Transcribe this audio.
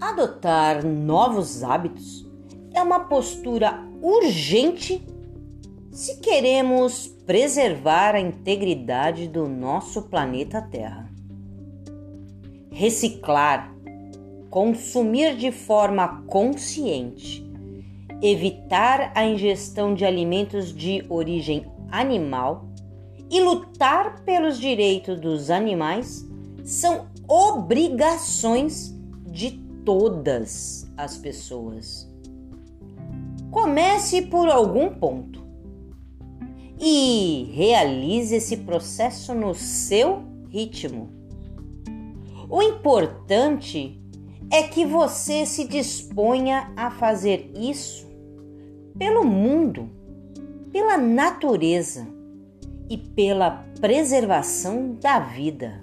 Adotar novos hábitos é uma postura urgente se queremos preservar a integridade do nosso planeta Terra. Reciclar, consumir de forma consciente, evitar a ingestão de alimentos de origem animal e lutar pelos direitos dos animais são obrigações de todas as pessoas. Comece por algum ponto e realize esse processo no seu ritmo. O importante é que você se disponha a fazer isso pelo mundo, pela natureza e pela preservação da vida.